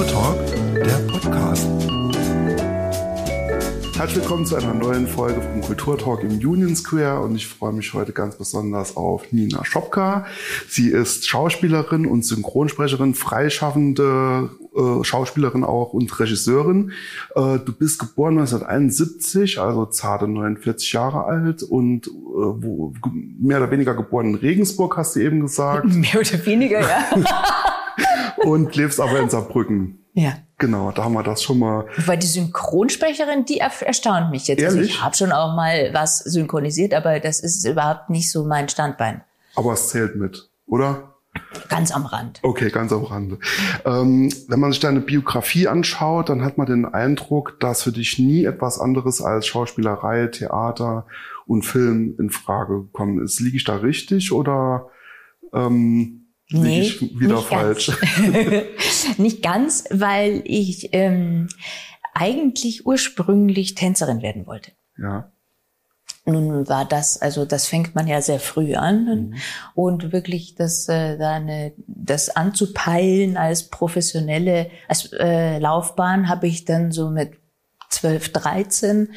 Kulturtalk, der Podcast. Herzlich willkommen zu einer neuen Folge vom Kulturtalk im Union Square und ich freue mich heute ganz besonders auf Nina Schopka. Sie ist Schauspielerin und Synchronsprecherin, freischaffende äh, Schauspielerin auch und Regisseurin. Äh, du bist geboren 1971, also zarte 49 Jahre alt und äh, wo, mehr oder weniger geboren in Regensburg, hast du eben gesagt. Mehr oder weniger, ja. und lebst aber in Saarbrücken. Ja. Genau, da haben wir das schon mal. Weil die Synchronsprecherin, die erstaunt mich jetzt. Also Ehrlich? ich habe schon auch mal was synchronisiert, aber das ist überhaupt nicht so mein Standbein. Aber es zählt mit, oder? Ganz am Rand. Okay, ganz am Rande. Ähm, wenn man sich deine Biografie anschaut, dann hat man den Eindruck, dass für dich nie etwas anderes als Schauspielerei, Theater und Film in Frage gekommen ist. Liege ich da richtig oder ähm, Nee, ich wieder nicht falsch? Ganz. nicht ganz, weil ich ähm, eigentlich ursprünglich Tänzerin werden wollte. Ja. Nun war das, also das fängt man ja sehr früh an und wirklich das, äh, da eine, das anzupeilen als professionelle als, äh, Laufbahn habe ich dann so mit 12, 13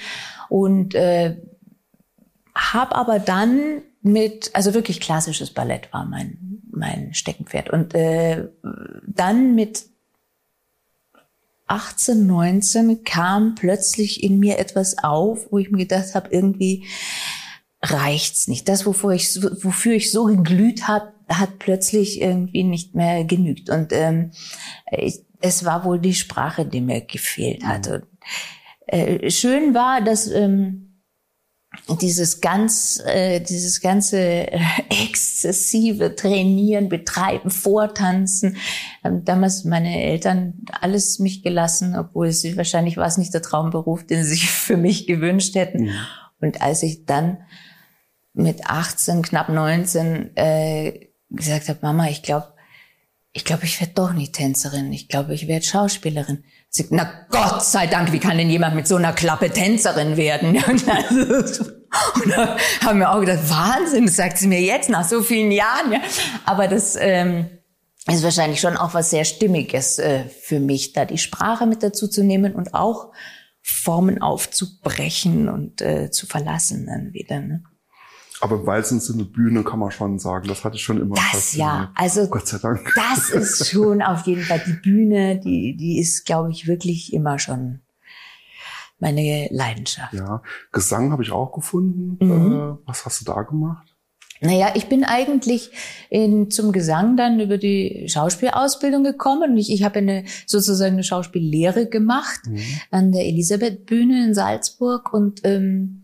und äh, habe aber dann mit, also wirklich klassisches Ballett war mein, mein Steckenpferd und äh, dann mit 18, 19 kam plötzlich in mir etwas auf, wo ich mir gedacht habe, irgendwie reicht's nicht. Das, wofür ich, so- wofür ich so geglüht hat, hat plötzlich irgendwie nicht mehr genügt. Und ähm, ich, es war wohl die Sprache, die mir gefehlt hat. Und, äh, schön war, dass ähm, dieses ganz, äh, dieses ganze äh, exzessive Trainieren, Betreiben, Vortanzen. Ähm, damals meine Eltern alles mich gelassen, obwohl sie wahrscheinlich war es nicht der Traumberuf, den sie sich für mich gewünscht hätten. Und als ich dann mit 18, knapp 19 äh, gesagt habe, Mama, ich glaube, ich glaube, ich werde doch nicht Tänzerin. Ich glaube, ich werde Schauspielerin. Sie, na Gott sei Dank, wie kann denn jemand mit so einer Klappe Tänzerin werden? Und da haben wir auch gedacht, Wahnsinn, das sagt sie mir jetzt nach so vielen Jahren. Ja. Aber das ähm, ist wahrscheinlich schon auch was sehr Stimmiges äh, für mich, da die Sprache mit dazu zu nehmen und auch Formen aufzubrechen und äh, zu verlassen dann wieder. Ne? Aber im weitesten Sinne Bühne kann man schon sagen. Das hatte ich schon immer Das ja, also Gott sei Dank. das ist schon auf jeden Fall die Bühne, die, die ist, glaube ich, wirklich immer schon meine Leidenschaft. Ja, Gesang habe ich auch gefunden. Mhm. Äh, was hast du da gemacht? Naja, ich bin eigentlich in, zum Gesang dann über die Schauspielausbildung gekommen und ich, ich habe eine sozusagen eine Schauspiellehre gemacht an der Elisabeth-Bühne in Salzburg und ähm,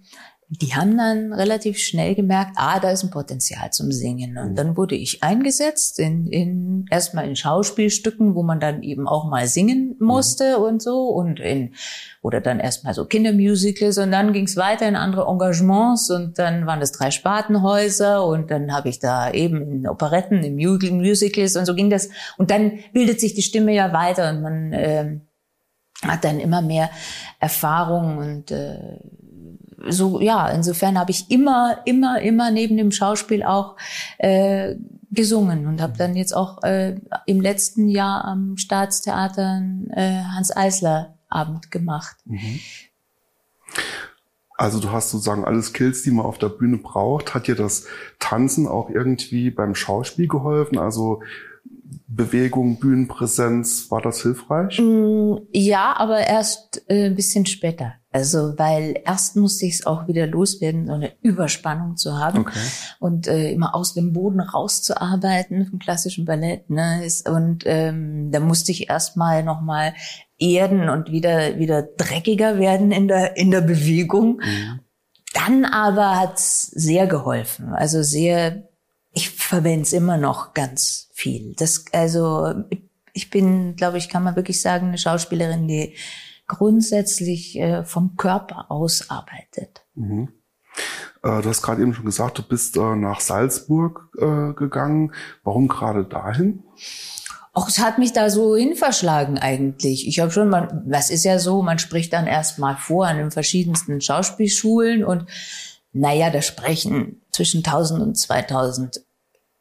die haben dann relativ schnell gemerkt, ah, da ist ein Potenzial zum Singen. Und dann wurde ich eingesetzt in, in erstmal in Schauspielstücken, wo man dann eben auch mal singen musste und so und in oder dann erstmal so Kindermusicals und dann ging es weiter in andere Engagements und dann waren es drei Spartenhäuser und dann habe ich da eben in Operetten, in Mu- Musicals und so ging das. Und dann bildet sich die Stimme ja weiter und man ähm, hat dann immer mehr Erfahrung und äh, so ja, insofern habe ich immer, immer, immer neben dem Schauspiel auch äh, gesungen und habe dann jetzt auch äh, im letzten Jahr am Staatstheater einen äh, Hans Eisler Abend gemacht. Also du hast sozusagen alle Skills, die man auf der Bühne braucht. Hat dir das Tanzen auch irgendwie beim Schauspiel geholfen? Also Bewegung, Bühnenpräsenz, war das hilfreich? Mm, Ja, aber erst äh, ein bisschen später. Also, weil erst musste ich es auch wieder loswerden, so eine Überspannung zu haben Okay. und äh, immer aus dem Boden rauszuarbeiten vom klassischen Ballett. Ne? Und ähm, da musste ich erstmal noch mal erden und wieder wieder dreckiger werden in der in der Bewegung. Dann aber hat's sehr geholfen. Also sehr, ich verwende es immer noch ganz viel. Das, also ich bin, glaube ich, kann man wirklich sagen, eine Schauspielerin, die grundsätzlich äh, vom Körper aus arbeitet. Mhm. Äh, du hast gerade eben schon gesagt, du bist äh, nach Salzburg äh, gegangen. Warum gerade dahin? Auch es hat mich da so hinverschlagen eigentlich. Ich habe schon, man, das ist ja so, man spricht dann erst mal vor an den verschiedensten Schauspielschulen und naja, da sprechen zwischen 1000 und 2000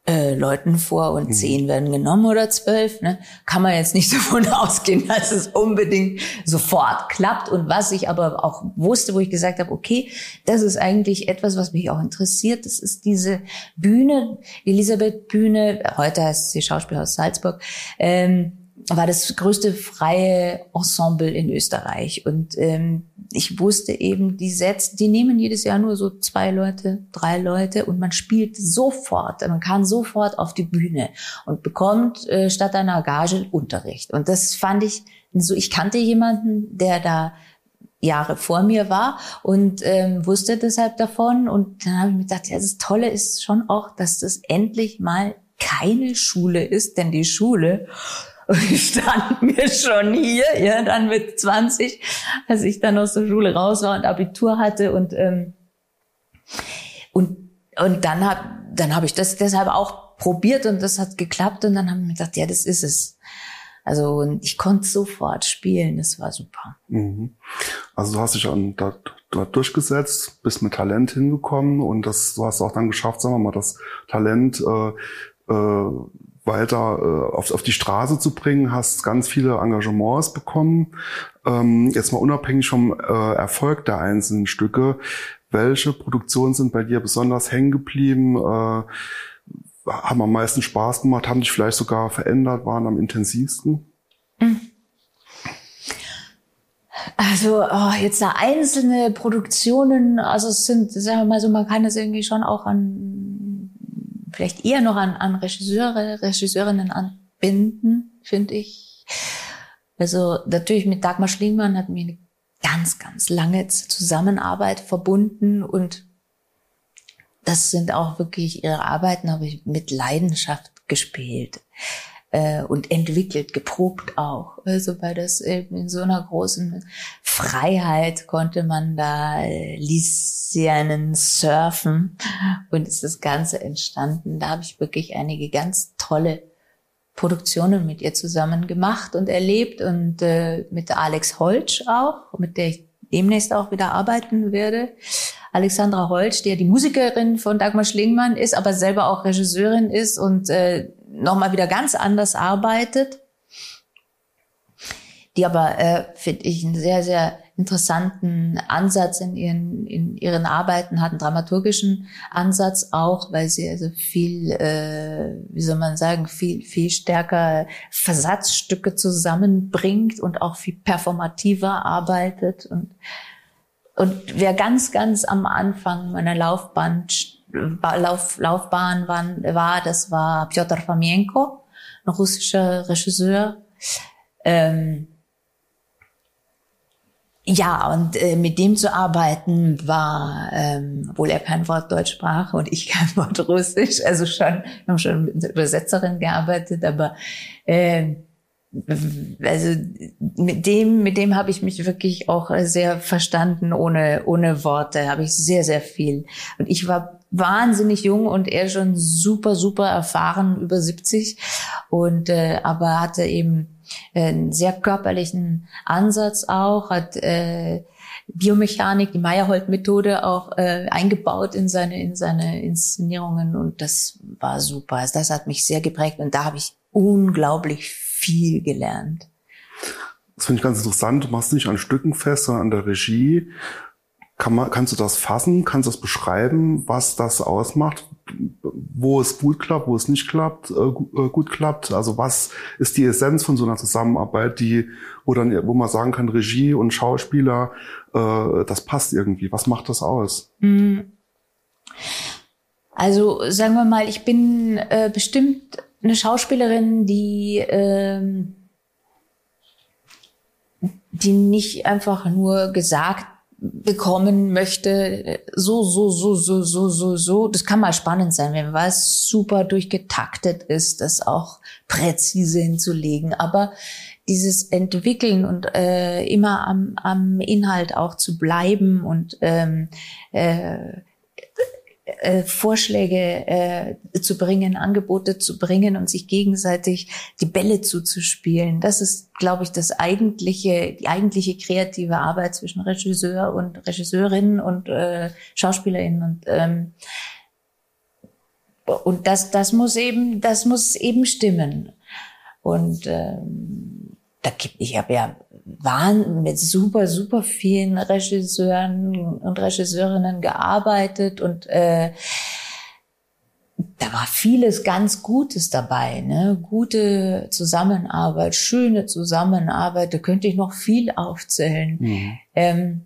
äh, Leuten vor und mhm. zehn werden genommen oder zwölf. Ne? Kann man jetzt nicht davon ausgehen, dass es unbedingt sofort klappt. Und was ich aber auch wusste, wo ich gesagt habe, okay, das ist eigentlich etwas, was mich auch interessiert. Das ist diese Bühne, Elisabeth Bühne, heute heißt sie Schauspielhaus Salzburg. Ähm, war das größte freie Ensemble in Österreich. Und ähm, ich wusste eben, die Sätze, die nehmen jedes Jahr nur so zwei Leute, drei Leute und man spielt sofort, man kann sofort auf die Bühne und bekommt äh, statt einer Gage Unterricht. Und das fand ich so, ich kannte jemanden, der da Jahre vor mir war und ähm, wusste deshalb davon. Und dann habe ich mir gedacht, ja, das Tolle ist schon auch, dass das endlich mal keine Schule ist, denn die Schule stand mir schon hier, ja, dann mit 20, als ich dann aus der Schule raus war und Abitur hatte und ähm, und und dann hab dann habe ich das deshalb auch probiert und das hat geklappt und dann haben wir gedacht, ja, das ist es. Also und ich konnte sofort spielen, das war super. Mhm. Also du hast dich an, dort, dort durchgesetzt, bist mit Talent hingekommen und das, du hast auch dann geschafft, sagen wir mal, das Talent äh, äh, weiter äh, auf, auf die Straße zu bringen, hast ganz viele Engagements bekommen. Ähm, jetzt mal unabhängig vom äh, Erfolg der einzelnen Stücke, welche Produktionen sind bei dir besonders hängen geblieben? Äh, haben am meisten Spaß gemacht, haben dich vielleicht sogar verändert, waren am intensivsten? Mhm. Also oh, jetzt da einzelne Produktionen, also es sind, sagen wir mal so, man kann das irgendwie schon auch an vielleicht eher noch an, an Regisseure, Regisseurinnen anbinden, finde ich. Also natürlich mit Dagmar Schlingmann hat mir eine ganz, ganz lange Zusammenarbeit verbunden und das sind auch wirklich ihre Arbeiten, habe ich mit Leidenschaft gespielt äh, und entwickelt, geprobt auch. Also weil das eben in so einer großen Freiheit konnte man da äh, surfen und ist das Ganze entstanden. Da habe ich wirklich einige ganz tolle Produktionen mit ihr zusammen gemacht und erlebt und äh, mit Alex Holtsch auch, mit der ich demnächst auch wieder arbeiten werde. Alexandra Holtsch, die ja die Musikerin von Dagmar Schlingmann ist, aber selber auch Regisseurin ist und äh, nochmal wieder ganz anders arbeitet, die aber, äh, finde ich, einen sehr, sehr interessanten Ansatz in ihren, in ihren Arbeiten hat, einen dramaturgischen Ansatz auch, weil sie also viel, äh, wie soll man sagen, viel, viel stärker Versatzstücke zusammenbringt und auch viel performativer arbeitet. Und und wer ganz, ganz am Anfang meiner Laufbahn Lauf, Laufbahn war, das war Piotr Fomienko, ein russischer Regisseur. Ähm, ja, und äh, mit dem zu arbeiten war, ähm, obwohl er kein Wort Deutsch sprach und ich kein Wort Russisch, also schon, wir haben schon mit einer Übersetzerin gearbeitet, aber äh, also mit dem, mit dem habe ich mich wirklich auch sehr verstanden, ohne, ohne Worte, habe ich sehr, sehr viel. Und ich war wahnsinnig jung und er schon super, super erfahren, über 70. Und äh, aber hatte eben einen sehr körperlichen Ansatz auch, hat äh, Biomechanik, die Meyerhold-Methode auch äh, eingebaut in seine in seine Inszenierungen und das war super. Also das hat mich sehr geprägt und da habe ich unglaublich viel gelernt. Das finde ich ganz interessant. Du machst nicht an Stücken fest, sondern an der Regie. Kann man, kannst du das fassen? Kannst du das beschreiben, was das ausmacht? Wo es gut klappt, wo es nicht klappt, äh, äh, gut klappt? Also was ist die Essenz von so einer Zusammenarbeit, die, wo dann, wo man sagen kann, Regie und Schauspieler, äh, das passt irgendwie. Was macht das aus? Mhm. Also sagen wir mal, ich bin äh, bestimmt eine Schauspielerin, die ähm, die nicht einfach nur gesagt bekommen möchte, so, so, so, so, so, so, so. Das kann mal spannend sein, wenn was super durchgetaktet ist, das auch präzise hinzulegen. Aber dieses Entwickeln und äh, immer am, am Inhalt auch zu bleiben und ähm, äh, äh, Vorschläge äh, zu bringen, Angebote zu bringen und sich gegenseitig die Bälle zuzuspielen. Das ist, glaube ich, das eigentliche, die eigentliche kreative Arbeit zwischen Regisseur und Regisseurin und äh, Schauspielerin und ähm, und das, das muss eben, das muss eben stimmen. Und ähm, da gibt ich habe ja waren mit super super vielen Regisseuren und Regisseurinnen gearbeitet und äh, da war vieles ganz Gutes dabei, ne? Gute Zusammenarbeit, schöne Zusammenarbeit, da könnte ich noch viel aufzählen. Mhm. Ähm,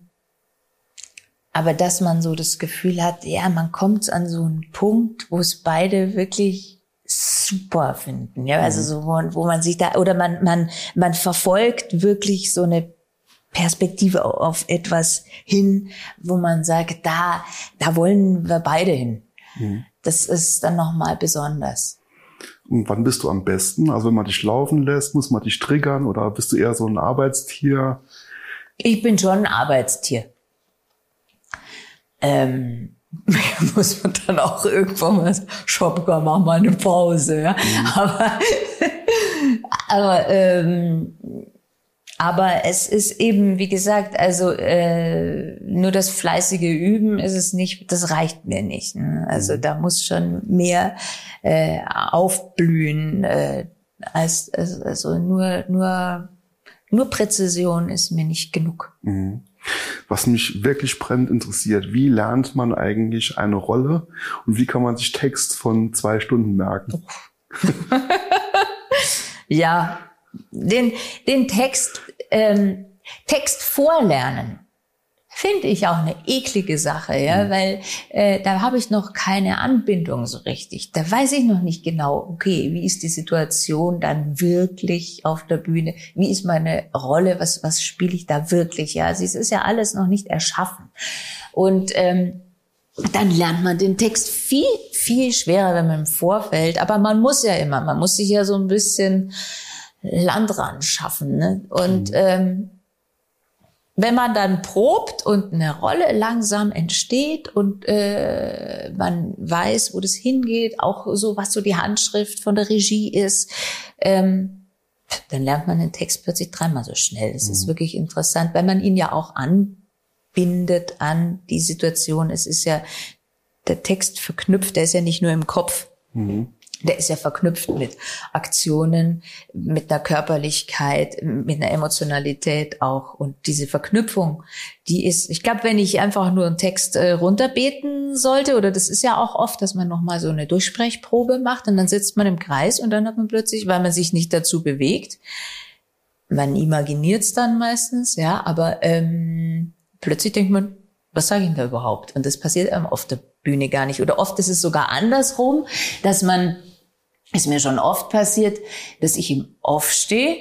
aber dass man so das Gefühl hat, ja, man kommt an so einen Punkt, wo es beide wirklich super finden, ja, also mhm. so, wo, wo man sich da, oder man, man, man verfolgt wirklich so eine Perspektive auf etwas hin, wo man sagt, da, da wollen wir beide hin. Mhm. Das ist dann nochmal besonders. Und wann bist du am besten? Also wenn man dich laufen lässt, muss man dich triggern oder bist du eher so ein Arbeitstier? Ich bin schon ein Arbeitstier ähm, muss man dann auch irgendwann mal Shopka, mach mal eine Pause. Ja? Mhm. Aber, aber, ähm, aber es ist eben, wie gesagt, also äh, nur das fleißige Üben ist es nicht, das reicht mir nicht. Ne? Also mhm. da muss schon mehr äh, aufblühen äh, als also nur nur nur Präzision ist mir nicht genug. Mhm. Was mich wirklich brennend interessiert, wie lernt man eigentlich eine Rolle und wie kann man sich Text von zwei Stunden merken? ja, den, den Text, ähm, Text vorlernen Finde ich auch eine eklige Sache, ja, mhm. weil äh, da habe ich noch keine Anbindung so richtig. Da weiß ich noch nicht genau, okay, wie ist die Situation dann wirklich auf der Bühne? Wie ist meine Rolle? Was was spiele ich da wirklich? Ja, also es ist ja alles noch nicht erschaffen. Und ähm, dann lernt man den Text viel viel schwerer, wenn man im Vorfeld. Aber man muss ja immer, man muss sich ja so ein bisschen Land ran schaffen. Ne? Und mhm. ähm, wenn man dann probt und eine Rolle langsam entsteht und äh, man weiß, wo das hingeht, auch so, was so die Handschrift von der Regie ist, ähm, dann lernt man den Text plötzlich dreimal so schnell. Das mhm. ist wirklich interessant, weil man ihn ja auch anbindet an die Situation. Es ist ja der Text verknüpft, der ist ja nicht nur im Kopf. Mhm der ist ja verknüpft mit Aktionen, mit einer Körperlichkeit, mit einer Emotionalität auch. Und diese Verknüpfung, die ist, ich glaube, wenn ich einfach nur einen Text äh, runterbeten sollte, oder das ist ja auch oft, dass man nochmal so eine Durchsprechprobe macht und dann sitzt man im Kreis und dann hat man plötzlich, weil man sich nicht dazu bewegt, man imaginiert es dann meistens, ja, aber ähm, plötzlich denkt man, was sage ich denn da überhaupt? Und das passiert einem auf der Bühne gar nicht. Oder oft ist es sogar andersrum, dass man ist mir schon oft passiert, dass ich im Off stehe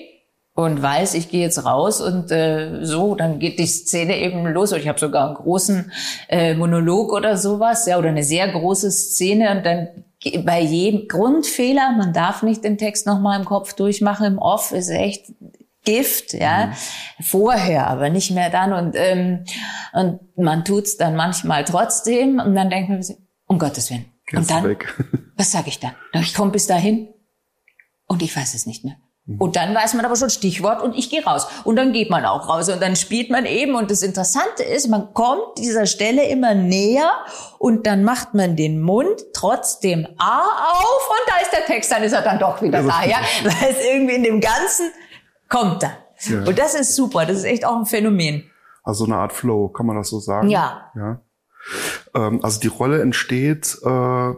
und weiß, ich gehe jetzt raus und äh, so, dann geht die Szene eben los. Und ich habe sogar einen großen äh, Monolog oder sowas, ja, oder eine sehr große Szene und dann bei jedem Grundfehler, man darf nicht den Text nochmal im Kopf durchmachen, im Off ist echt Gift, ja, mhm. vorher, aber nicht mehr dann und ähm, und man tut's dann manchmal trotzdem und dann denkt man, um Gottes Willen, und dann, weg. was sage ich dann? Ich komme bis dahin und ich weiß es nicht mehr. Mhm. Und dann weiß man aber schon Stichwort und ich gehe raus. Und dann geht man auch raus und dann spielt man eben. Und das Interessante ist, man kommt dieser Stelle immer näher und dann macht man den Mund trotzdem A auf und da ist der Text, dann ist er dann doch wieder da. Ja, weil es irgendwie in dem Ganzen kommt er. Ja. Und das ist super. Das ist echt auch ein Phänomen. Also eine Art Flow, kann man das so sagen? Ja. Ja. Ähm, also die Rolle entsteht äh,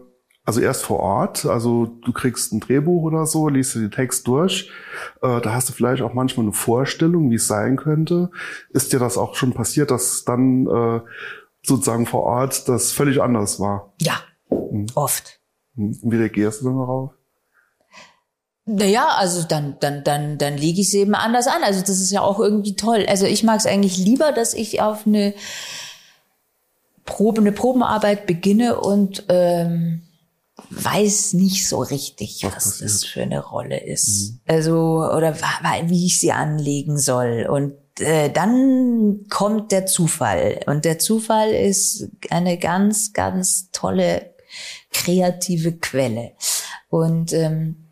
also erst vor Ort. Also du kriegst ein Drehbuch oder so, liest du den Text durch. Äh, da hast du vielleicht auch manchmal eine Vorstellung, wie es sein könnte. Ist dir das auch schon passiert, dass dann äh, sozusagen vor Ort das völlig anders war? Ja, hm. oft. Hm. Wie reagierst du dann darauf? Naja, also dann, dann, dann, dann lege ich es eben anders an. Also das ist ja auch irgendwie toll. Also ich mag es eigentlich lieber, dass ich auf eine Probe, eine Probenarbeit beginne und ähm, weiß nicht so richtig, was, was das für eine Rolle ist. Mhm. Also, oder wie ich sie anlegen soll. Und äh, dann kommt der Zufall. Und der Zufall ist eine ganz, ganz tolle kreative Quelle. Und ähm,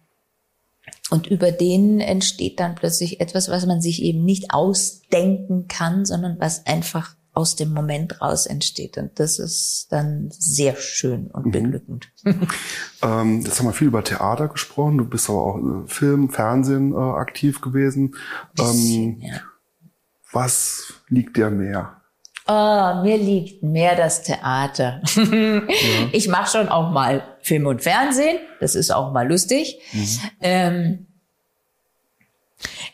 und über den entsteht dann plötzlich etwas, was man sich eben nicht ausdenken kann, sondern was einfach aus dem Moment raus entsteht. Und das ist dann sehr schön und mhm. beglückend. ähm, jetzt haben wir viel über Theater gesprochen. Du bist aber auch äh, Film, Fernsehen äh, aktiv gewesen. Bisschen, ähm, ja. Was liegt dir mehr? Oh, mir liegt mehr das Theater. ja. Ich mache schon auch mal Film und Fernsehen. Das ist auch mal lustig. Mhm. Ähm,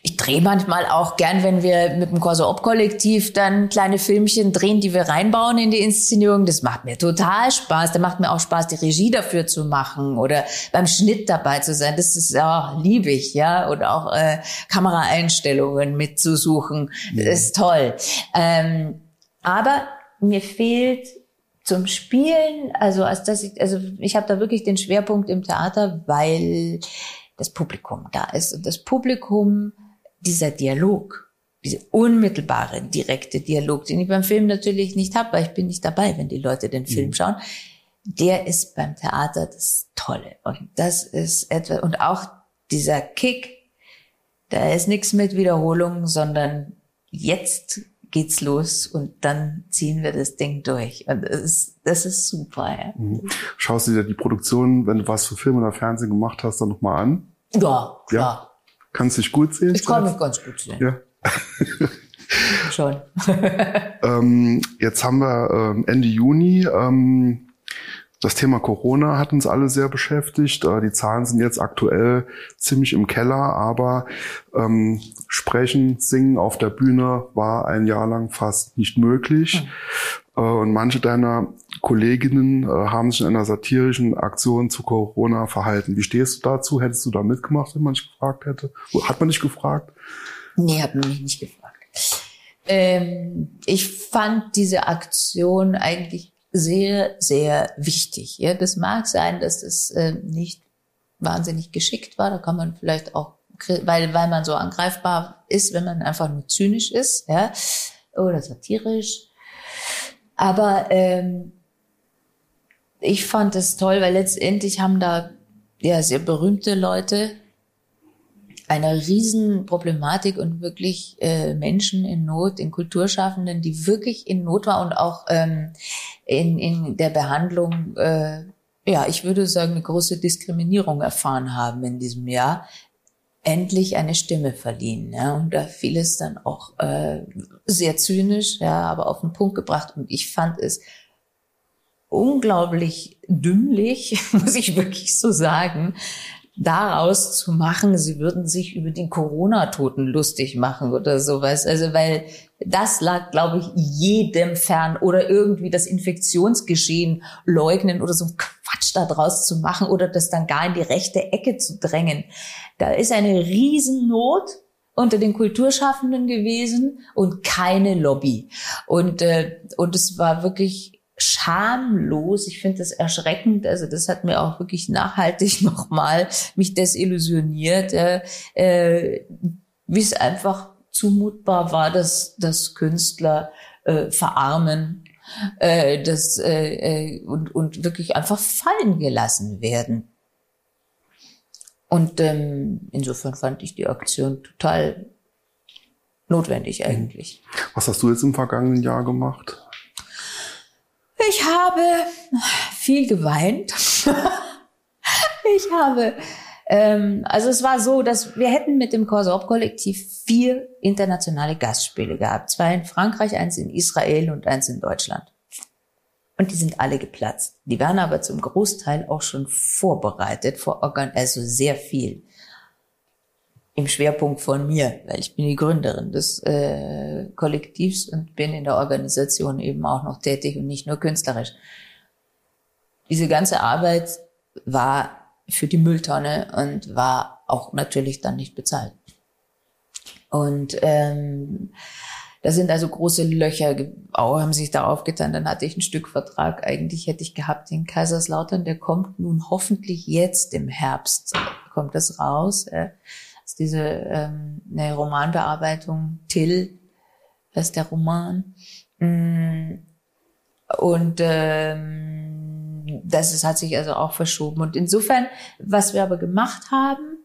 ich drehe manchmal auch gern, wenn wir mit dem Corso Op Kollektiv dann kleine Filmchen drehen, die wir reinbauen in die Inszenierung. Das macht mir total Spaß. Da macht mir auch Spaß, die Regie dafür zu machen oder beim Schnitt dabei zu sein. Das ist ja liebe ich, ja. Und auch äh, Kameraeinstellungen mitzusuchen. Das ist toll. Ähm, aber mir fehlt zum Spielen, also als dass ich, also ich habe da wirklich den Schwerpunkt im Theater, weil das Publikum da ist und das Publikum dieser Dialog, diese unmittelbare, direkte Dialog, den ich beim Film natürlich nicht habe, weil ich bin nicht dabei, wenn die Leute den Film mhm. schauen, der ist beim Theater das Tolle. Und das ist etwas, und auch dieser Kick, da ist nichts mit Wiederholung, sondern jetzt geht's los und dann ziehen wir das Ding durch. Und das ist, das ist super. Ja. Mhm. Schaust du dir die Produktion, wenn du was für Film oder Fernsehen gemacht hast, dann nochmal an? Ja, klar. Ja. Kannst du dich gut sehen? Ich kann mich ganz gut sehen. Ja. Schon. ähm, jetzt haben wir ähm, Ende Juni. Ähm, das Thema Corona hat uns alle sehr beschäftigt. Äh, die Zahlen sind jetzt aktuell ziemlich im Keller, aber ähm, sprechen, singen auf der Bühne war ein Jahr lang fast nicht möglich. Mhm. Und manche deiner Kolleginnen äh, haben sich in einer satirischen Aktion zu Corona verhalten. Wie stehst du dazu? Hättest du da mitgemacht, wenn man dich gefragt hätte? Hat man dich gefragt? Nee, hat man mich nicht gefragt. Ähm, ich fand diese Aktion eigentlich sehr, sehr wichtig. Ja, das mag sein, dass es äh, nicht wahnsinnig geschickt war. Da kann man vielleicht auch, weil, weil man so angreifbar ist, wenn man einfach nur zynisch ist, ja, oder satirisch. Aber ähm, ich fand es toll, weil letztendlich haben da ja sehr berühmte Leute eine Riesenproblematik und wirklich äh, Menschen in Not, in Kulturschaffenden, die wirklich in Not war und auch ähm, in, in der Behandlung, äh, ja, ich würde sagen, eine große Diskriminierung erfahren haben in diesem Jahr, endlich eine Stimme verliehen. Ja, und da fiel es dann auch äh, sehr zynisch, ja, aber auf den Punkt gebracht. Und ich fand es unglaublich dümmlich, muss ich wirklich so sagen, daraus zu machen, sie würden sich über die Corona-Toten lustig machen oder sowas. Also weil das lag, glaube ich, jedem fern oder irgendwie das Infektionsgeschehen leugnen oder so Quatsch da draus zu machen oder das dann gar in die rechte Ecke zu drängen. Da ist eine Riesennot unter den Kulturschaffenden gewesen und keine Lobby. Und, äh, und es war wirklich schamlos. Ich finde das erschreckend. Also das hat mir auch wirklich nachhaltig nochmal mich desillusioniert, äh, äh, wie es einfach zumutbar war, dass, dass Künstler äh, verarmen äh, das, äh, äh, und, und wirklich einfach fallen gelassen werden. Und ähm, insofern fand ich die Aktion total notwendig eigentlich. Was hast du jetzt im vergangenen Jahr gemacht? Ich habe viel geweint. ich habe, ähm, also es war so, dass wir hätten mit dem Corso Kollektiv vier internationale Gastspiele gehabt. Zwei in Frankreich, eins in Israel und eins in Deutschland. Und die sind alle geplatzt. Die waren aber zum Großteil auch schon vorbereitet, vor also sehr viel im Schwerpunkt von mir, weil ich bin die Gründerin des äh, Kollektivs und bin in der Organisation eben auch noch tätig und nicht nur künstlerisch. Diese ganze Arbeit war für die Mülltonne und war auch natürlich dann nicht bezahlt. Und ähm, da sind also große Löcher, haben sich da aufgetan. Dann hatte ich einen Stückvertrag. Eigentlich hätte ich gehabt in Kaiserslautern. Der kommt nun hoffentlich jetzt im Herbst, kommt das raus. Äh, ist diese ähm, eine Romanbearbeitung Till, das ist der Roman. Mm, und ähm, das ist, hat sich also auch verschoben. Und insofern, was wir aber gemacht haben,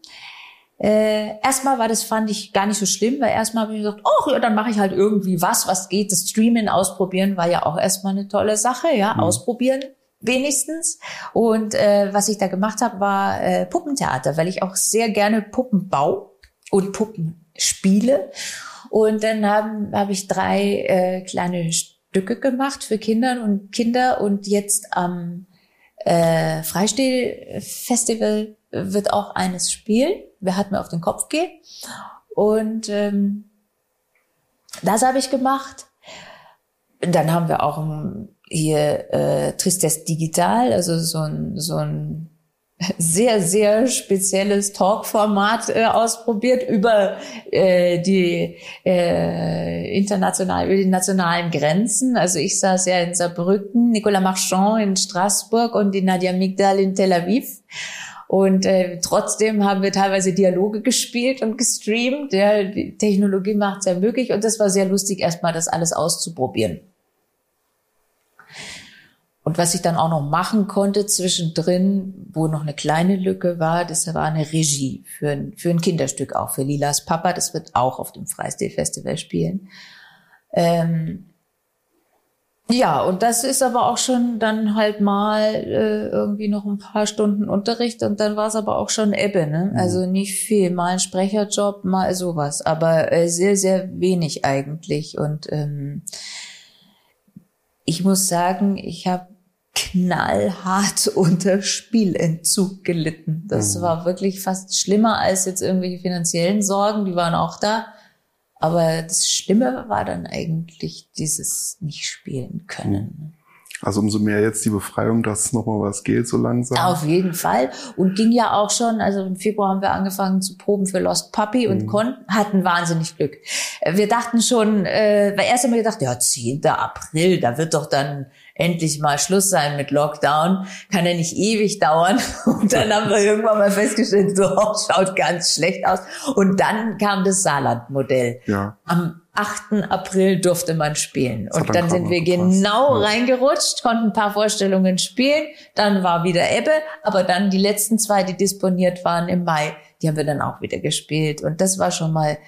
Äh, erstmal war das, fand ich gar nicht so schlimm, weil erstmal habe ich gesagt, oh ja, dann mache ich halt irgendwie was, was geht. Das Streamen ausprobieren war ja auch erstmal eine tolle Sache, ja, mhm. ausprobieren wenigstens. Und äh, was ich da gemacht habe, war äh, Puppentheater, weil ich auch sehr gerne Puppen baue und Puppen spiele. Und dann habe hab ich drei äh, kleine Stücke gemacht für Kinder und Kinder und jetzt am äh, Freistehfestival wird auch eines spielen. Wer hat mir auf den Kopf gehen? Und ähm, das habe ich gemacht. Dann haben wir auch hier äh, Tristesse Digital, also so ein, so ein sehr, sehr spezielles Talk-Format äh, ausprobiert über äh, die äh, international, über die nationalen Grenzen. Also ich saß ja in Saarbrücken, Nicolas Marchand in Straßburg und die Nadia Migdal in Tel Aviv. Und äh, trotzdem haben wir teilweise Dialoge gespielt und gestreamt. Ja, die Technologie macht es ja möglich und das war sehr lustig, erstmal das alles auszuprobieren. Und was ich dann auch noch machen konnte zwischendrin, wo noch eine kleine Lücke war, das war eine Regie für ein, für ein Kinderstück auch, für Lilas Papa. Das wird auch auf dem Freistil Festival spielen. Ähm, ja, und das ist aber auch schon dann halt mal äh, irgendwie noch ein paar Stunden Unterricht und dann war es aber auch schon Ebbe, ne? Mhm. Also nicht viel, mal ein Sprecherjob, mal sowas, aber äh, sehr, sehr wenig eigentlich. Und ähm, ich muss sagen, ich habe knallhart unter Spielentzug gelitten. Das mhm. war wirklich fast schlimmer als jetzt irgendwelche finanziellen Sorgen, die waren auch da. Aber das Schlimme war dann eigentlich dieses nicht spielen können. Also umso mehr jetzt die Befreiung, dass nochmal was geht, so langsam. Auf jeden Fall. Und ging ja auch schon, also im Februar haben wir angefangen zu proben für Lost Puppy und mhm. konnten, hatten wahnsinnig Glück. Wir dachten schon, äh, weil erst haben wir gedacht, ja, 10. April, da wird doch dann endlich mal Schluss sein mit Lockdown. Kann ja nicht ewig dauern. Und dann haben wir irgendwann mal festgestellt, so oh, schaut ganz schlecht aus. Und dann kam das Saarland-Modell. Ja. Am 8. April durfte man spielen. Und dann, dann sind wir genau ja. reingerutscht, konnten ein paar Vorstellungen spielen. Dann war wieder Ebbe. Aber dann die letzten zwei, die disponiert waren im Mai, die haben wir dann auch wieder gespielt. Und das war schon mal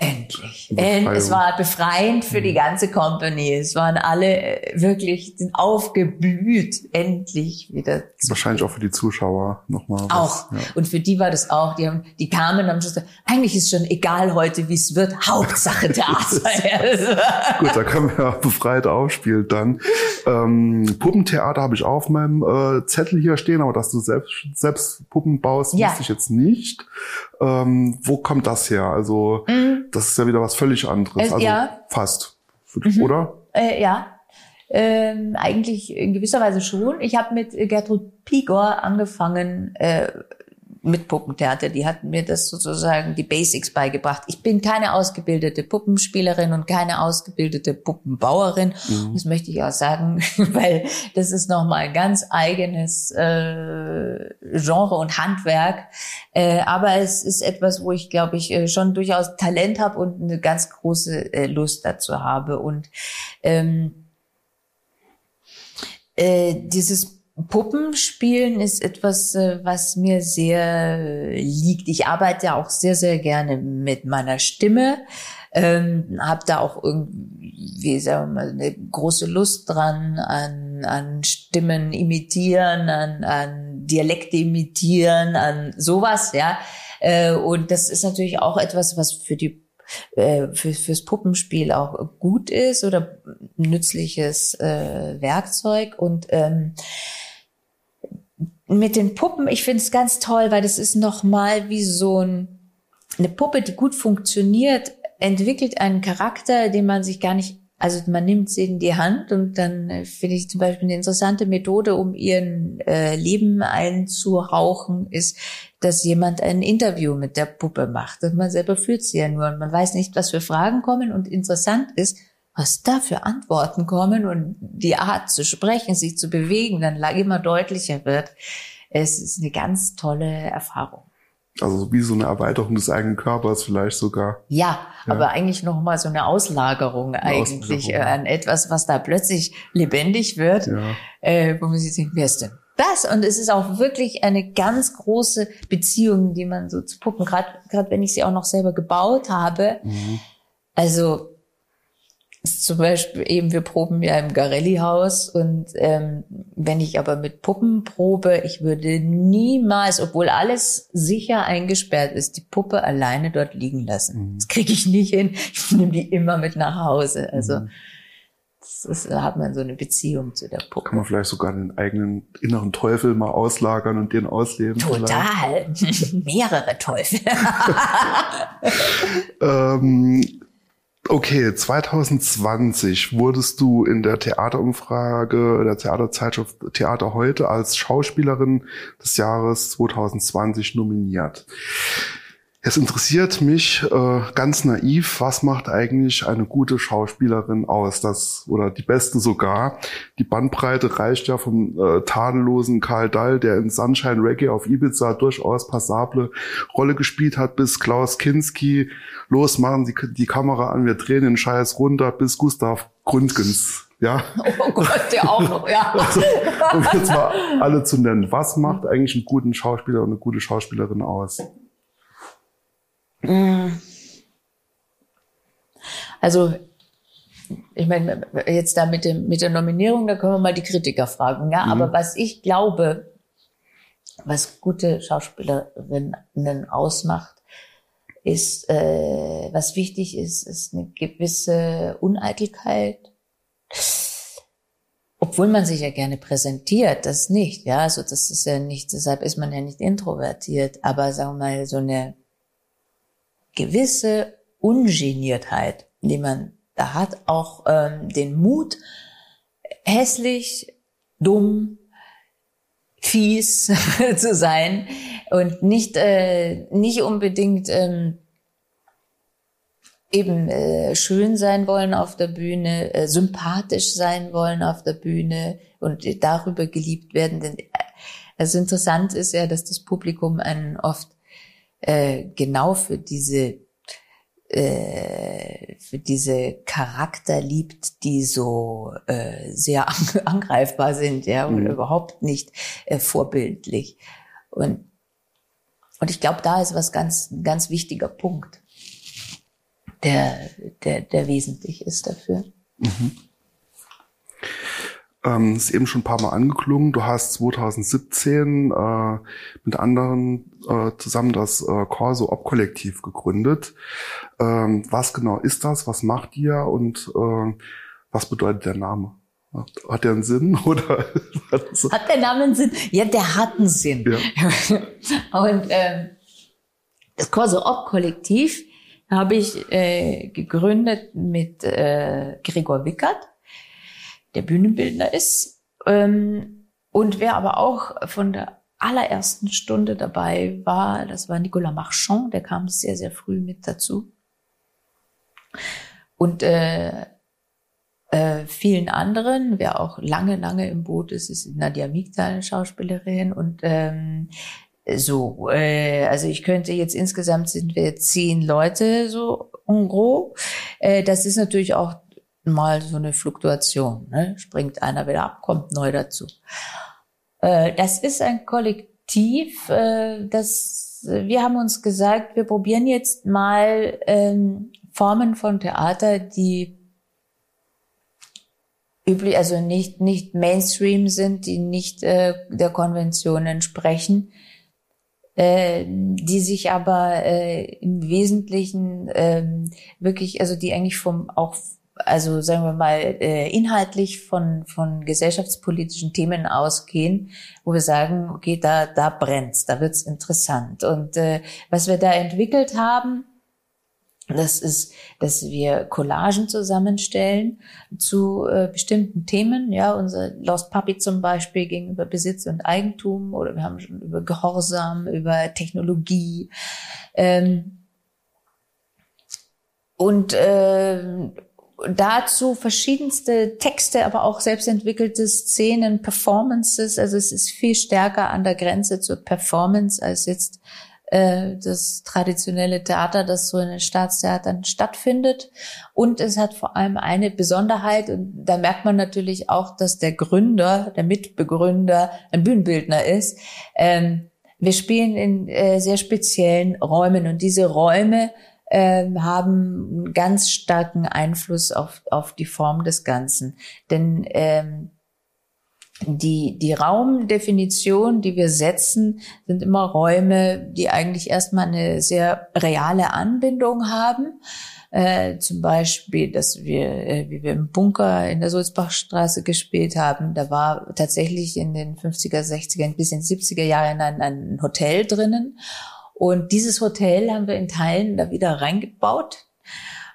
Endlich. Befreiung. Es war befreiend für die mhm. ganze Company. Es waren alle äh, wirklich aufgeblüht, endlich wieder. Wahrscheinlich auch für die Zuschauer nochmal. Auch. Ja. Und für die war das auch. Die, haben, die kamen und haben gesagt, eigentlich ist schon egal heute, wie es wird. Hauptsache Theater. Gut, da können wir ja befreit aufspielen dann. Ähm, Puppentheater habe ich auch auf meinem äh, Zettel hier stehen, aber dass du selbst, selbst Puppen baust, ja. wusste ich jetzt nicht. Ähm, wo kommt das her? Also mhm das ist ja wieder was völlig anderes. Es, also ja. fast, mhm. oder? Äh, ja, ähm, eigentlich in gewisser Weise schon. Ich habe mit Gertrud Pigor angefangen, äh, mit Puppentheater. Die hat mir das sozusagen die Basics beigebracht. Ich bin keine ausgebildete Puppenspielerin und keine ausgebildete Puppenbauerin. Mhm. Das möchte ich auch sagen, weil das ist nochmal ein ganz eigenes äh, Genre und Handwerk. Äh, aber es ist etwas, wo ich, glaube ich, äh, schon durchaus Talent habe und eine ganz große äh, Lust dazu habe. Und ähm, äh, dieses Puppenspielen ist etwas, äh, was mir sehr äh, liegt. Ich arbeite ja auch sehr, sehr gerne mit meiner Stimme. Ähm, habe da auch irgendwie, sagen wir mal, eine große Lust dran an, an Stimmen imitieren, an, an Dialekte imitieren, an sowas, ja. Äh, und das ist natürlich auch etwas, was für die äh, für, fürs Puppenspiel auch gut ist oder nützliches äh, Werkzeug und ähm, mit den Puppen, ich finde es ganz toll, weil das ist nochmal wie so ein, eine Puppe, die gut funktioniert, entwickelt einen Charakter, den man sich gar nicht, also man nimmt sie in die Hand und dann äh, finde ich zum Beispiel eine interessante Methode, um ihren äh, Leben einzuhauchen, ist, dass jemand ein Interview mit der Puppe macht. Und man selber fühlt sie ja nur und man weiß nicht, was für Fragen kommen und interessant ist, was da für Antworten kommen und die Art zu sprechen, sich zu bewegen, dann immer deutlicher wird. Es ist eine ganz tolle Erfahrung. Also wie so eine Erweiterung des eigenen Körpers vielleicht sogar. Ja, ja. aber eigentlich noch mal so eine Auslagerung eine eigentlich Auslagerung. An etwas, was da plötzlich lebendig wird, ja. äh, wo man sich denkt, wer ist denn das und es ist auch wirklich eine ganz große Beziehung, die man so zu Puppen, gerade gerade wenn ich sie auch noch selber gebaut habe. Mhm. Also zum Beispiel eben, wir proben ja im Garelli-Haus und ähm, wenn ich aber mit Puppen probe, ich würde niemals, obwohl alles sicher eingesperrt ist, die Puppe alleine dort liegen lassen. Mhm. Das kriege ich nicht hin. Ich nehme die immer mit nach Hause. Also mhm. das ist, da hat man so eine Beziehung zu der Puppe. Kann man vielleicht sogar den eigenen inneren Teufel mal auslagern und den ausleben? Total. Mehrere Teufel. ähm, Okay, 2020 wurdest du in der Theaterumfrage der Theaterzeitschrift Theater heute als Schauspielerin des Jahres 2020 nominiert. Es interessiert mich äh, ganz naiv, was macht eigentlich eine gute Schauspielerin aus, das oder die beste sogar. Die Bandbreite reicht ja vom äh, tadellosen Karl Dall, der in Sunshine Reggae auf Ibiza durchaus passable Rolle gespielt hat, bis Klaus Kinski, los machen Sie die Kamera an, wir drehen den Scheiß runter, bis Gustav Grundgens. Ja. Oh Gott, der auch noch, ja. Also, um jetzt mal alle zu nennen. Was macht eigentlich einen guten Schauspieler und eine gute Schauspielerin aus? Also, ich meine, jetzt da mit, dem, mit der Nominierung, da können wir mal die Kritiker fragen. Ja? Mhm. Aber was ich glaube, was gute Schauspielerinnen ausmacht, ist, äh, was wichtig ist, ist eine gewisse Uneitelkeit. Obwohl man sich ja gerne präsentiert, das nicht, ja, also das ist ja nicht, deshalb ist man ja nicht introvertiert, aber sagen wir mal, so eine gewisse Ungeniertheit, die man da hat, auch ähm, den Mut, hässlich, dumm, fies zu sein und nicht äh, nicht unbedingt ähm, eben äh, schön sein wollen auf der Bühne, äh, sympathisch sein wollen auf der Bühne und darüber geliebt werden. Denn äh, also interessant ist ja, dass das Publikum einen oft äh, genau für diese äh, für diese Charakter liebt, die so äh, sehr angreifbar sind, ja, und mhm. überhaupt nicht äh, vorbildlich. Und und ich glaube, da ist was ganz ganz wichtiger Punkt, der der der wesentlich ist dafür. Mhm. Ähm, ist eben schon ein paar Mal angeklungen. Du hast 2017 äh, mit anderen äh, zusammen das äh, Corso Op Kollektiv gegründet. Ähm, was genau ist das? Was macht ihr? Und äh, was bedeutet der Name? Hat der einen Sinn oder? hat der Name einen Sinn? Ja, der hat einen Sinn. Ja. Und ähm, das Corso Op Kollektiv habe ich äh, gegründet mit äh, Gregor Wickert der Bühnenbildner ist. Ähm, und wer aber auch von der allerersten Stunde dabei war, das war Nicolas Marchand, der kam sehr, sehr früh mit dazu. Und äh, äh, vielen anderen, wer auch lange, lange im Boot ist, ist Nadia Migdal, Schauspielerin. Und ähm, so, äh, also ich könnte jetzt insgesamt sind wir zehn Leute so en gros. Äh, das ist natürlich auch mal so eine Fluktuation. Ne? Springt einer wieder ab, kommt neu dazu. Äh, das ist ein Kollektiv, äh, das wir haben uns gesagt, wir probieren jetzt mal ähm, Formen von Theater, die üblich, also nicht nicht Mainstream sind, die nicht äh, der Konvention entsprechen, die sich aber im Wesentlichen äh, wirklich, also die eigentlich vom auch also sagen wir mal, äh, inhaltlich von, von gesellschaftspolitischen Themen ausgehen, wo wir sagen, okay, da, da brennt's, da wird's interessant. Und äh, was wir da entwickelt haben, das ist, dass wir Collagen zusammenstellen zu äh, bestimmten Themen. Ja, unser Lost Puppy zum Beispiel gegenüber Besitz und Eigentum oder wir haben schon über Gehorsam, über Technologie. Ähm, und äh, dazu verschiedenste Texte, aber auch selbstentwickelte Szenen, Performances. Also es ist viel stärker an der Grenze zur Performance als jetzt äh, das traditionelle Theater, das so in den Staatstheatern stattfindet. Und es hat vor allem eine Besonderheit, und da merkt man natürlich auch, dass der Gründer, der Mitbegründer ein Bühnenbildner ist. Ähm, wir spielen in äh, sehr speziellen Räumen und diese Räume ähm, haben einen ganz starken Einfluss auf, auf die Form des Ganzen. Denn ähm, die, die Raumdefinition, die wir setzen, sind immer Räume, die eigentlich erstmal eine sehr reale Anbindung haben. Äh, zum Beispiel, dass wir, äh, wie wir im Bunker in der Sulzbachstraße gespielt haben, da war tatsächlich in den 50er, 60er bis in 70er Jahren ein, ein Hotel drinnen. Und dieses Hotel haben wir in Teilen da wieder reingebaut.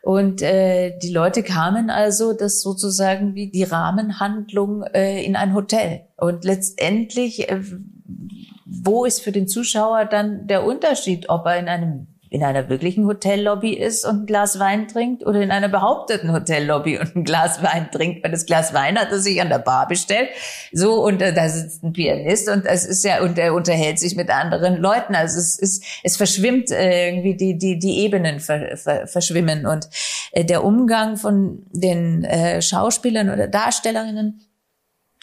Und äh, die Leute kamen also, das sozusagen wie die Rahmenhandlung äh, in ein Hotel. Und letztendlich, äh, wo ist für den Zuschauer dann der Unterschied, ob er in einem in einer wirklichen Hotellobby ist und ein Glas Wein trinkt oder in einer behaupteten Hotellobby und ein Glas Wein trinkt, weil das Glas Wein hat er sich an der Bar bestellt. So, und äh, da sitzt ein Pianist und es ist ja, und er unterhält sich mit anderen Leuten. Also es ist, es verschwimmt äh, irgendwie die, die, die Ebenen ver, ver, verschwimmen. Und äh, der Umgang von den äh, Schauspielern oder Darstellerinnen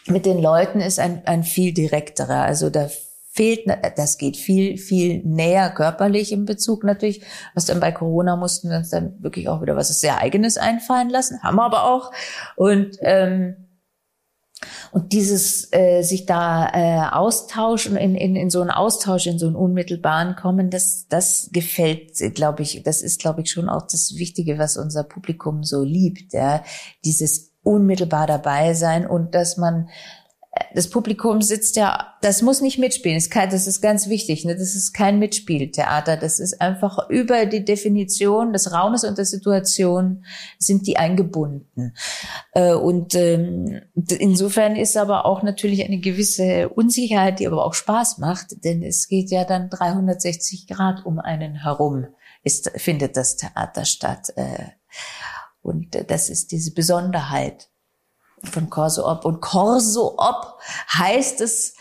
mit den Leuten ist ein, ein viel direkterer. Also da fehlt, das geht viel, viel näher körperlich im Bezug natürlich. Was dann bei Corona mussten wir uns dann wirklich auch wieder was sehr Eigenes einfallen lassen, haben wir aber auch. Und ähm, und dieses äh, sich da äh, austauschen, in, in, in so einen Austausch, in so einen unmittelbaren kommen, das, das gefällt, glaube ich, das ist, glaube ich, schon auch das Wichtige, was unser Publikum so liebt. Ja? Dieses unmittelbar dabei sein und dass man das Publikum sitzt ja, das muss nicht mitspielen. Das ist, kein, das ist ganz wichtig. Ne? Das ist kein Mitspieltheater. Das ist einfach über die Definition des Raumes und der Situation sind die eingebunden. Äh, und ähm, insofern ist aber auch natürlich eine gewisse Unsicherheit, die aber auch Spaß macht, denn es geht ja dann 360 Grad um einen herum. Ist, findet das Theater statt. Äh, und das ist diese Besonderheit von Corso Op. Und Corso Op heißt es,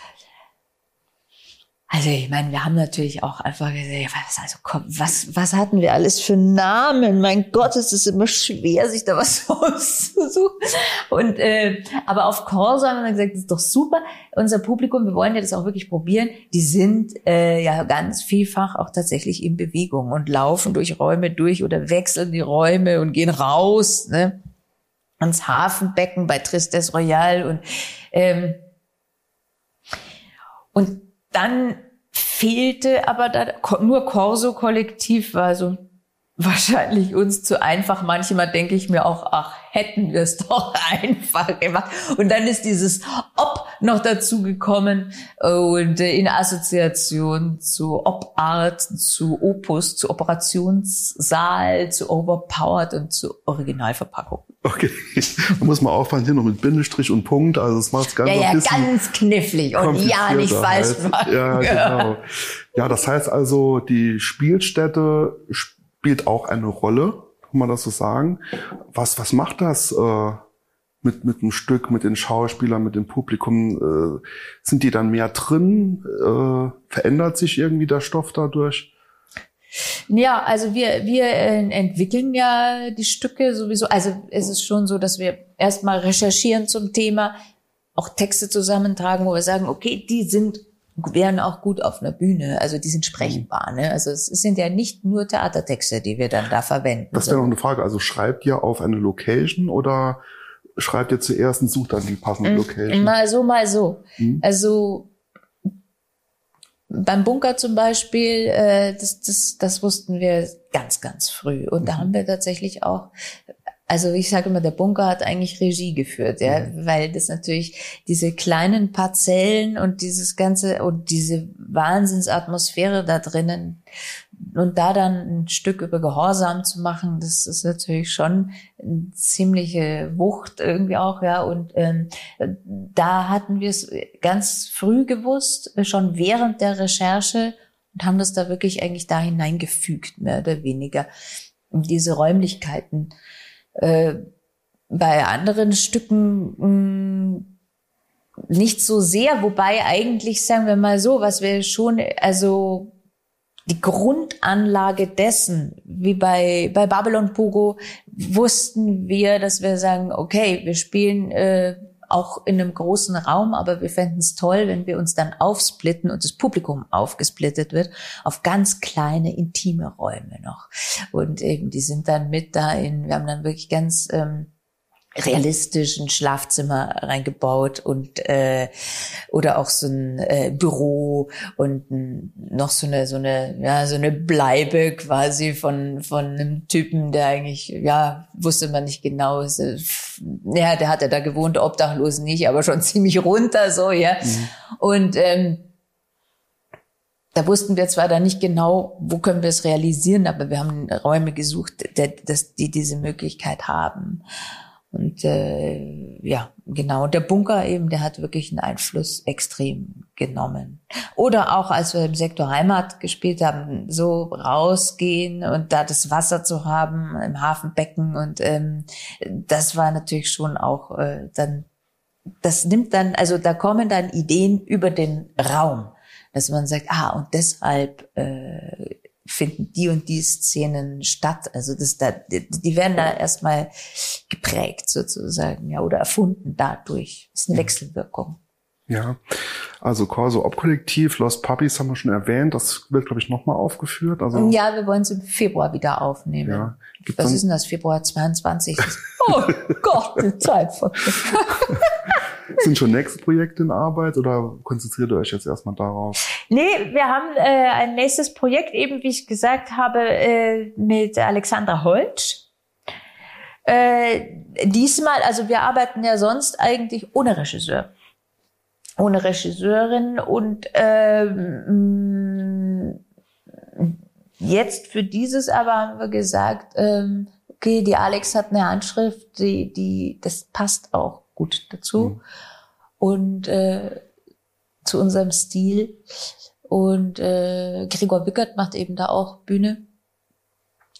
also ich meine, wir haben natürlich auch einfach gesagt, was, also komm, was, was hatten wir alles für Namen? Mein Gott, es ist immer schwer, sich da was auszusuchen. Und äh, aber auf Corso haben wir gesagt, das ist doch super. Unser Publikum, wir wollen ja das auch wirklich probieren. Die sind äh, ja ganz vielfach auch tatsächlich in Bewegung und laufen durch Räume durch oder wechseln die Räume und gehen raus. Ne? Ans Hafenbecken bei Tristes Royal und ähm, und dann fehlte aber da nur Corso Kollektiv war so wahrscheinlich uns zu einfach. Manchmal denke ich mir auch, ach, hätten wir es doch einfach gemacht. Und dann ist dieses Ob noch dazu gekommen und in Assoziation zu Ob-Art, zu Opus, zu Operationssaal, zu Overpowered und zu Originalverpackung. Okay, da muss man aufpassen, hier noch mit Bindestrich und Punkt, also das macht es ganz ja, ja, ganz knifflig und ja nicht falsch machen. Ja, genau. Ja, das heißt also, die Spielstätte spielt auch eine Rolle, kann man das so sagen. Was, was macht das äh, mit, mit dem Stück, mit den Schauspielern, mit dem Publikum? Äh, sind die dann mehr drin? Äh, verändert sich irgendwie der Stoff dadurch? Ja, also wir, wir äh, entwickeln ja die Stücke sowieso. Also es ist schon so, dass wir erstmal recherchieren zum Thema, auch Texte zusammentragen, wo wir sagen, okay, die sind wären auch gut auf einer Bühne. Also die sind sprechbar. Ne? Also es sind ja nicht nur Theatertexte, die wir dann da verwenden. Das wäre noch eine Frage. Also schreibt ihr auf eine Location oder schreibt ihr zuerst und sucht dann die passende hm, Location? Mal so, mal so. Hm. Also beim Bunker zum Beispiel, äh, das, das, das wussten wir ganz, ganz früh. Und da mhm. haben wir tatsächlich auch also ich sage immer, der Bunker hat eigentlich Regie geführt, ja, mhm. weil das natürlich diese kleinen Parzellen und dieses ganze und diese Wahnsinnsatmosphäre da drinnen und da dann ein Stück über Gehorsam zu machen, das ist natürlich schon eine ziemliche Wucht irgendwie auch, ja. Und ähm, da hatten wir es ganz früh gewusst, schon während der Recherche und haben das da wirklich eigentlich da hineingefügt, mehr oder weniger, diese Räumlichkeiten äh, bei anderen Stücken mh, mm, nicht so sehr, wobei eigentlich sagen wir mal so, was wir schon, also die Grundanlage dessen, wie bei, bei Babylon Pogo, wussten wir, dass wir sagen, okay, wir spielen äh, auch in einem großen Raum, aber wir fänden es toll, wenn wir uns dann aufsplitten und das Publikum aufgesplittet wird auf ganz kleine, intime Räume noch. Und eben, die sind dann mit da in, wir haben dann wirklich ganz ähm, realistischen Schlafzimmer reingebaut und äh, oder auch so ein äh, Büro und n, noch so eine so eine ja so eine Bleibe quasi von von einem Typen der eigentlich ja wusste man nicht genau äh, ja der hatte da gewohnt obdachlos nicht aber schon ziemlich runter so ja mhm. und ähm, da wussten wir zwar dann nicht genau, wo können wir es realisieren, aber wir haben Räume gesucht, der, dass die diese Möglichkeit haben. Und äh, ja, genau, der Bunker eben, der hat wirklich einen Einfluss extrem genommen. Oder auch, als wir im Sektor Heimat gespielt haben, so rausgehen und da das Wasser zu haben im Hafenbecken. Und ähm, das war natürlich schon auch äh, dann, das nimmt dann, also da kommen dann Ideen über den Raum, dass man sagt, ah, und deshalb äh, finden die und die Szenen statt. Also das da, die werden da erstmal geprägt sozusagen, ja, oder erfunden dadurch. Das ist eine Wechselwirkung. Ja, also Corso Ob-Kollektiv, Lost Puppies haben wir schon erwähnt. Das wird, glaube ich, nochmal aufgeführt. Also ja, wir wollen es im Februar wieder aufnehmen. Ja. Was ist denn das? Februar 22? oh Gott, die Zeit von Sind schon nächste Projekte in Arbeit oder konzentriert ihr euch jetzt erstmal darauf? Nee, wir haben äh, ein nächstes Projekt, eben wie ich gesagt habe, äh, mit Alexandra Holtsch. Äh, diesmal, also wir arbeiten ja sonst eigentlich ohne Regisseur. Ohne Regisseurin und ähm, jetzt für dieses aber haben wir gesagt, ähm, okay, die Alex hat eine Handschrift, die, die, das passt auch gut dazu. Mhm. Und äh, zu unserem Stil. Und äh, Gregor Wickert macht eben da auch Bühne,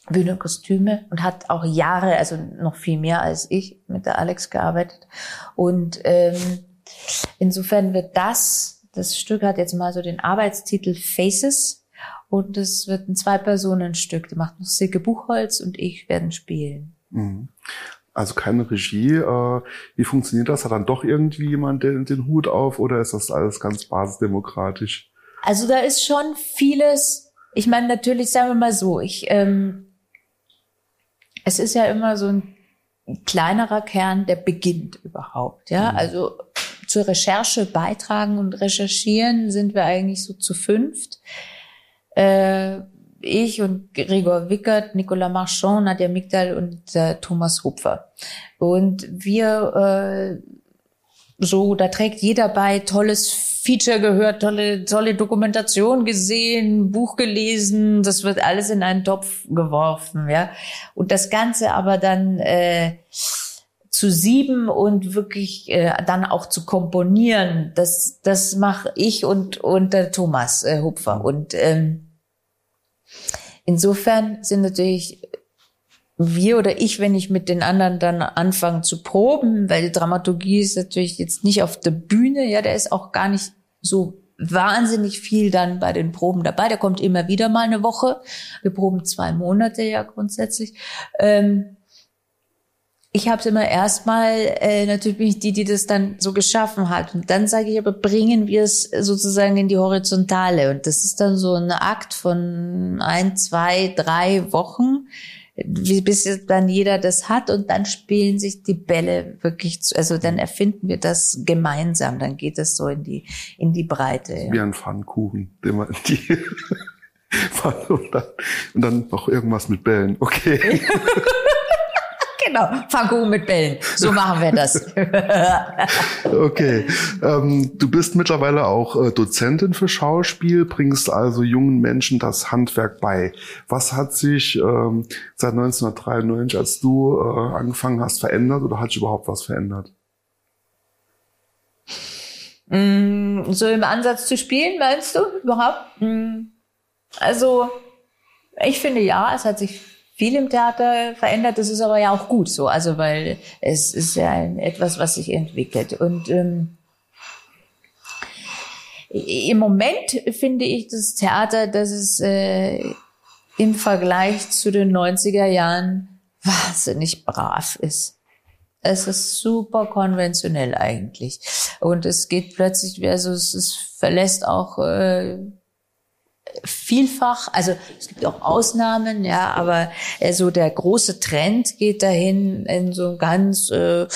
Bühnenkostüme und hat auch Jahre, also noch viel mehr als ich, mit der Alex gearbeitet. Und ähm, insofern wird das, das Stück hat jetzt mal so den Arbeitstitel Faces und es wird ein Zwei-Personen-Stück. Da macht noch Silke Buchholz und ich werden spielen. Mhm. Also keine Regie. Äh, wie funktioniert das? Hat dann doch irgendwie jemand den, den Hut auf oder ist das alles ganz basisdemokratisch? Also da ist schon vieles. Ich meine, natürlich sagen wir mal so, ich ähm, es ist ja immer so ein kleinerer Kern, der beginnt überhaupt. Ja, mhm. also zur Recherche beitragen und recherchieren sind wir eigentlich so zu fünft. Äh, ich und Gregor Wickert, Nicolas Marchand, Nadja Migdal und äh, Thomas Hupfer. Und wir äh, so, da trägt jeder bei, tolles Feature gehört, tolle, tolle Dokumentation gesehen, Buch gelesen, das wird alles in einen Topf geworfen, ja. Und das Ganze aber dann äh, zu sieben und wirklich äh, dann auch zu komponieren, das, das mache ich und, und der Thomas äh, Hupfer. Und ähm, Insofern sind natürlich wir oder ich, wenn ich mit den anderen dann anfange zu proben, weil die Dramaturgie ist natürlich jetzt nicht auf der Bühne, ja, der ist auch gar nicht so wahnsinnig viel dann bei den Proben dabei. Der kommt immer wieder mal eine Woche. Wir proben zwei Monate ja grundsätzlich. Ähm, ich habe es immer erstmal, äh, natürlich bin ich die, die das dann so geschaffen hat. Und dann sage ich aber, bringen wir es sozusagen in die Horizontale. Und das ist dann so ein Akt von ein, zwei, drei Wochen, bis dann jeder das hat. Und dann spielen sich die Bälle wirklich zu, also dann erfinden wir das gemeinsam. Dann geht es so in die, in die Breite. Ja. Wie ein Pfannkuchen, den man die und dann, und dann noch irgendwas mit Bällen. Okay. Genau, Pfannkuchen mit Bällen. So machen wir das. okay. Ähm, du bist mittlerweile auch äh, Dozentin für Schauspiel, bringst also jungen Menschen das Handwerk bei. Was hat sich ähm, seit 1993, als du äh, angefangen hast, verändert oder hat sich überhaupt was verändert? Mm, so im Ansatz zu spielen, meinst du überhaupt? Mm. Also, ich finde ja, es hat sich viel im Theater verändert. Das ist aber ja auch gut so, also weil es ist ja etwas, was sich entwickelt. Und ähm, im Moment finde ich das Theater, dass es äh, im Vergleich zu den 90er Jahren wahnsinnig brav ist. Es ist super konventionell eigentlich. Und es geht plötzlich, also es, es verlässt auch äh, vielfach, also es gibt auch Ausnahmen, ja, aber äh, so der große Trend geht dahin in so ganz äh,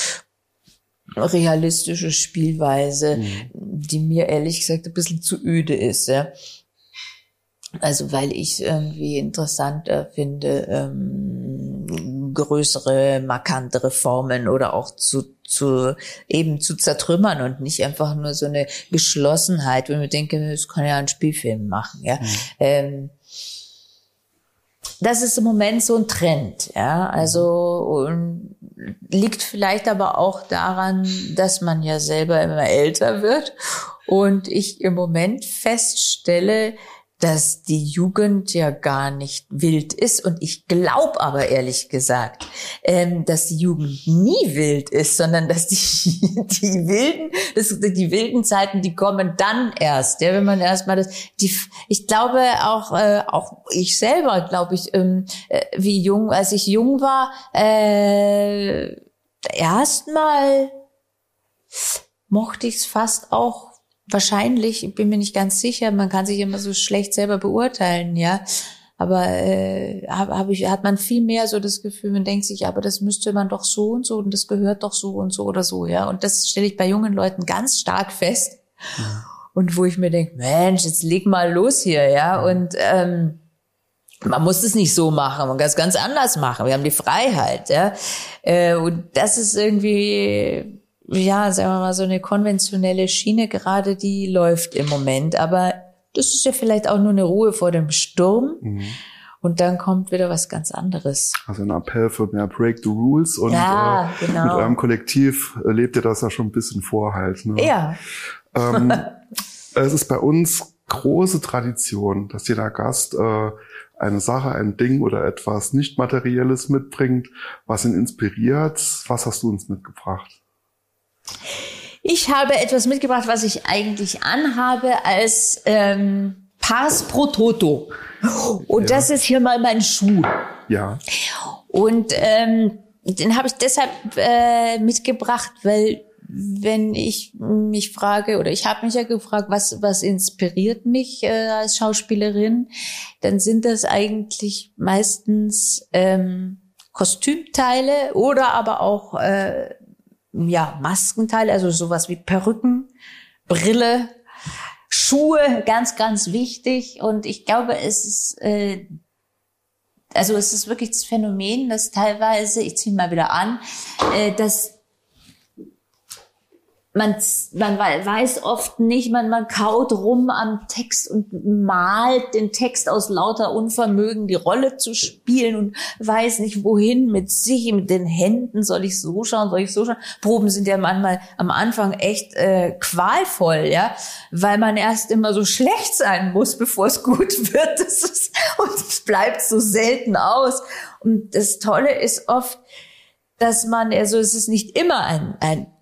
realistische Spielweise, mhm. die mir ehrlich gesagt ein bisschen zu öde ist, ja. Also weil ich irgendwie interessanter finde, ähm, größere, markantere Formen oder auch zu, zu eben zu zertrümmern und nicht einfach nur so eine Geschlossenheit, wenn wir denken, das kann ja ein Spielfilm machen, ja. Mhm. Ähm, das ist im Moment so ein Trend, ja. Also liegt vielleicht aber auch daran, dass man ja selber immer älter wird und ich im Moment feststelle, dass die Jugend ja gar nicht wild ist. Und ich glaube aber ehrlich gesagt, ähm, dass die Jugend nie wild ist, sondern dass die, die wilden, das, die wilden Zeiten, die kommen dann erst. Ja, wenn man erstmal das, die, ich glaube auch, äh, auch ich selber, glaube ich, ähm, äh, wie jung, als ich jung war, äh, erstmal mochte ich es fast auch wahrscheinlich, ich bin mir nicht ganz sicher, man kann sich immer so schlecht selber beurteilen, ja. Aber äh, hab, hab ich, hat man viel mehr so das Gefühl, man denkt sich, aber das müsste man doch so und so und das gehört doch so und so oder so, ja. Und das stelle ich bei jungen Leuten ganz stark fest. Ja. Und wo ich mir denke, Mensch, jetzt leg mal los hier, ja. Und ähm, man muss es nicht so machen, man kann es ganz anders machen. Wir haben die Freiheit, ja. Äh, und das ist irgendwie ja, sagen wir mal, so eine konventionelle Schiene gerade, die läuft im Moment. Aber das ist ja vielleicht auch nur eine Ruhe vor dem Sturm. Mhm. Und dann kommt wieder was ganz anderes. Also ein Appell für mehr Break the Rules. Und ja, äh, genau. mit eurem Kollektiv lebt ihr das ja schon ein bisschen vor halt. Ne? Ja. Ähm, es ist bei uns große Tradition, dass jeder Gast äh, eine Sache, ein Ding oder etwas nicht Materielles mitbringt, was ihn inspiriert. Was hast du uns mitgebracht? Ich habe etwas mitgebracht, was ich eigentlich anhabe als ähm, Pars pro Toto. Und ja. das ist hier mal mein Schuh. Ja. Und ähm, den habe ich deshalb äh, mitgebracht, weil wenn ich mich frage, oder ich habe mich ja gefragt, was, was inspiriert mich äh, als Schauspielerin, dann sind das eigentlich meistens ähm, Kostümteile oder aber auch äh, ja, Maskenteile, also sowas wie Perücken, Brille, Schuhe, ganz, ganz wichtig. Und ich glaube, es ist, äh, also es ist wirklich das Phänomen, dass teilweise, ich ziehe mal wieder an, äh, dass man, man weiß oft nicht, man, man kaut rum am Text und malt den Text aus lauter Unvermögen, die Rolle zu spielen und weiß nicht wohin mit sich, mit den Händen. Soll ich so schauen, soll ich so schauen? Proben sind ja manchmal am Anfang echt äh, qualvoll, ja, weil man erst immer so schlecht sein muss, bevor es gut wird. Das ist, und es bleibt so selten aus. Und das Tolle ist oft, dass man, also es ist nicht immer ein, ein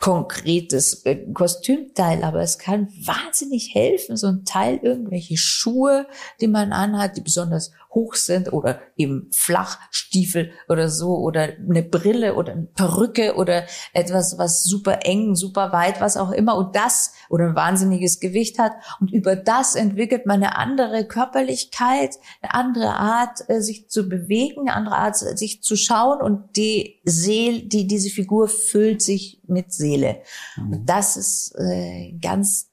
konkretes äh, Kostümteil, aber es kann wahnsinnig helfen, so ein Teil, irgendwelche Schuhe, die man anhat, die besonders hoch sind oder eben Flachstiefel oder so oder eine Brille oder eine Perücke oder etwas, was super eng, super weit, was auch immer und das oder ein wahnsinniges Gewicht hat und über das entwickelt man eine andere Körperlichkeit, eine andere Art, äh, sich zu bewegen, eine andere Art, sich zu schauen und die Seele, die, diese Figur füllt sich mit Seele. Mhm. Und das ist äh, ganz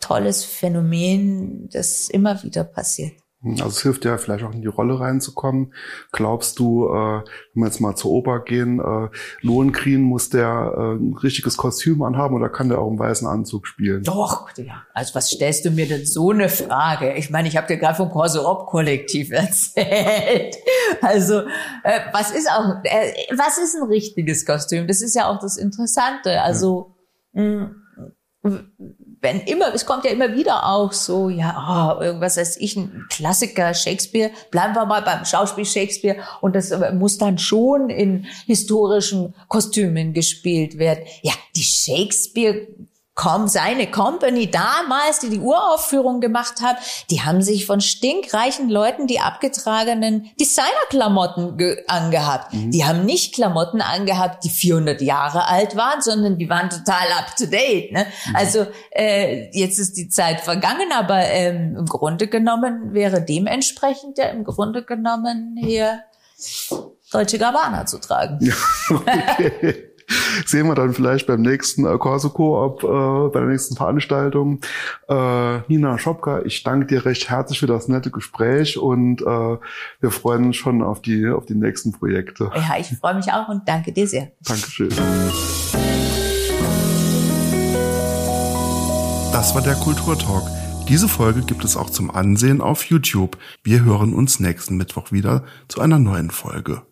tolles Phänomen, das immer wieder passiert. Also es hilft ja vielleicht auch in die Rolle reinzukommen. Glaubst du, äh, wenn wir jetzt mal zur Oper gehen, äh, Lohengrin muss der äh, ein richtiges Kostüm anhaben oder kann der auch im weißen Anzug spielen? Doch, ja. Also was stellst du mir denn so eine Frage? Ich meine, ich habe dir gerade vom Corso-Op-Kollektiv erzählt. Also äh, was ist auch, äh, was ist ein richtiges Kostüm? Das ist ja auch das Interessante. Also ja. mh, wenn immer, es kommt ja immer wieder auch so, ja, oh, irgendwas weiß ich, ein Klassiker Shakespeare, bleiben wir mal beim Schauspiel Shakespeare und das muss dann schon in historischen Kostümen gespielt werden. Ja, die Shakespeare Com seine Company damals, die die Uraufführung gemacht hat, die haben sich von stinkreichen Leuten die abgetragenen Designerklamotten angehabt. Mhm. Die haben nicht Klamotten angehabt, die 400 Jahre alt waren, sondern die waren total up to date. Ne? Mhm. Also äh, jetzt ist die Zeit vergangen, aber ähm, im Grunde genommen wäre dementsprechend ja im Grunde genommen hier Deutsche Gabbana zu tragen. Okay. sehen wir dann vielleicht beim nächsten äh, Corso Coop, äh, bei der nächsten Veranstaltung. Äh, Nina Schopka, ich danke dir recht herzlich für das nette Gespräch und äh, wir freuen uns schon auf die, auf die nächsten Projekte. Ja, ich freue mich auch und danke dir sehr. Dankeschön. Das war der Kulturtalk. Diese Folge gibt es auch zum Ansehen auf YouTube. Wir hören uns nächsten Mittwoch wieder zu einer neuen Folge.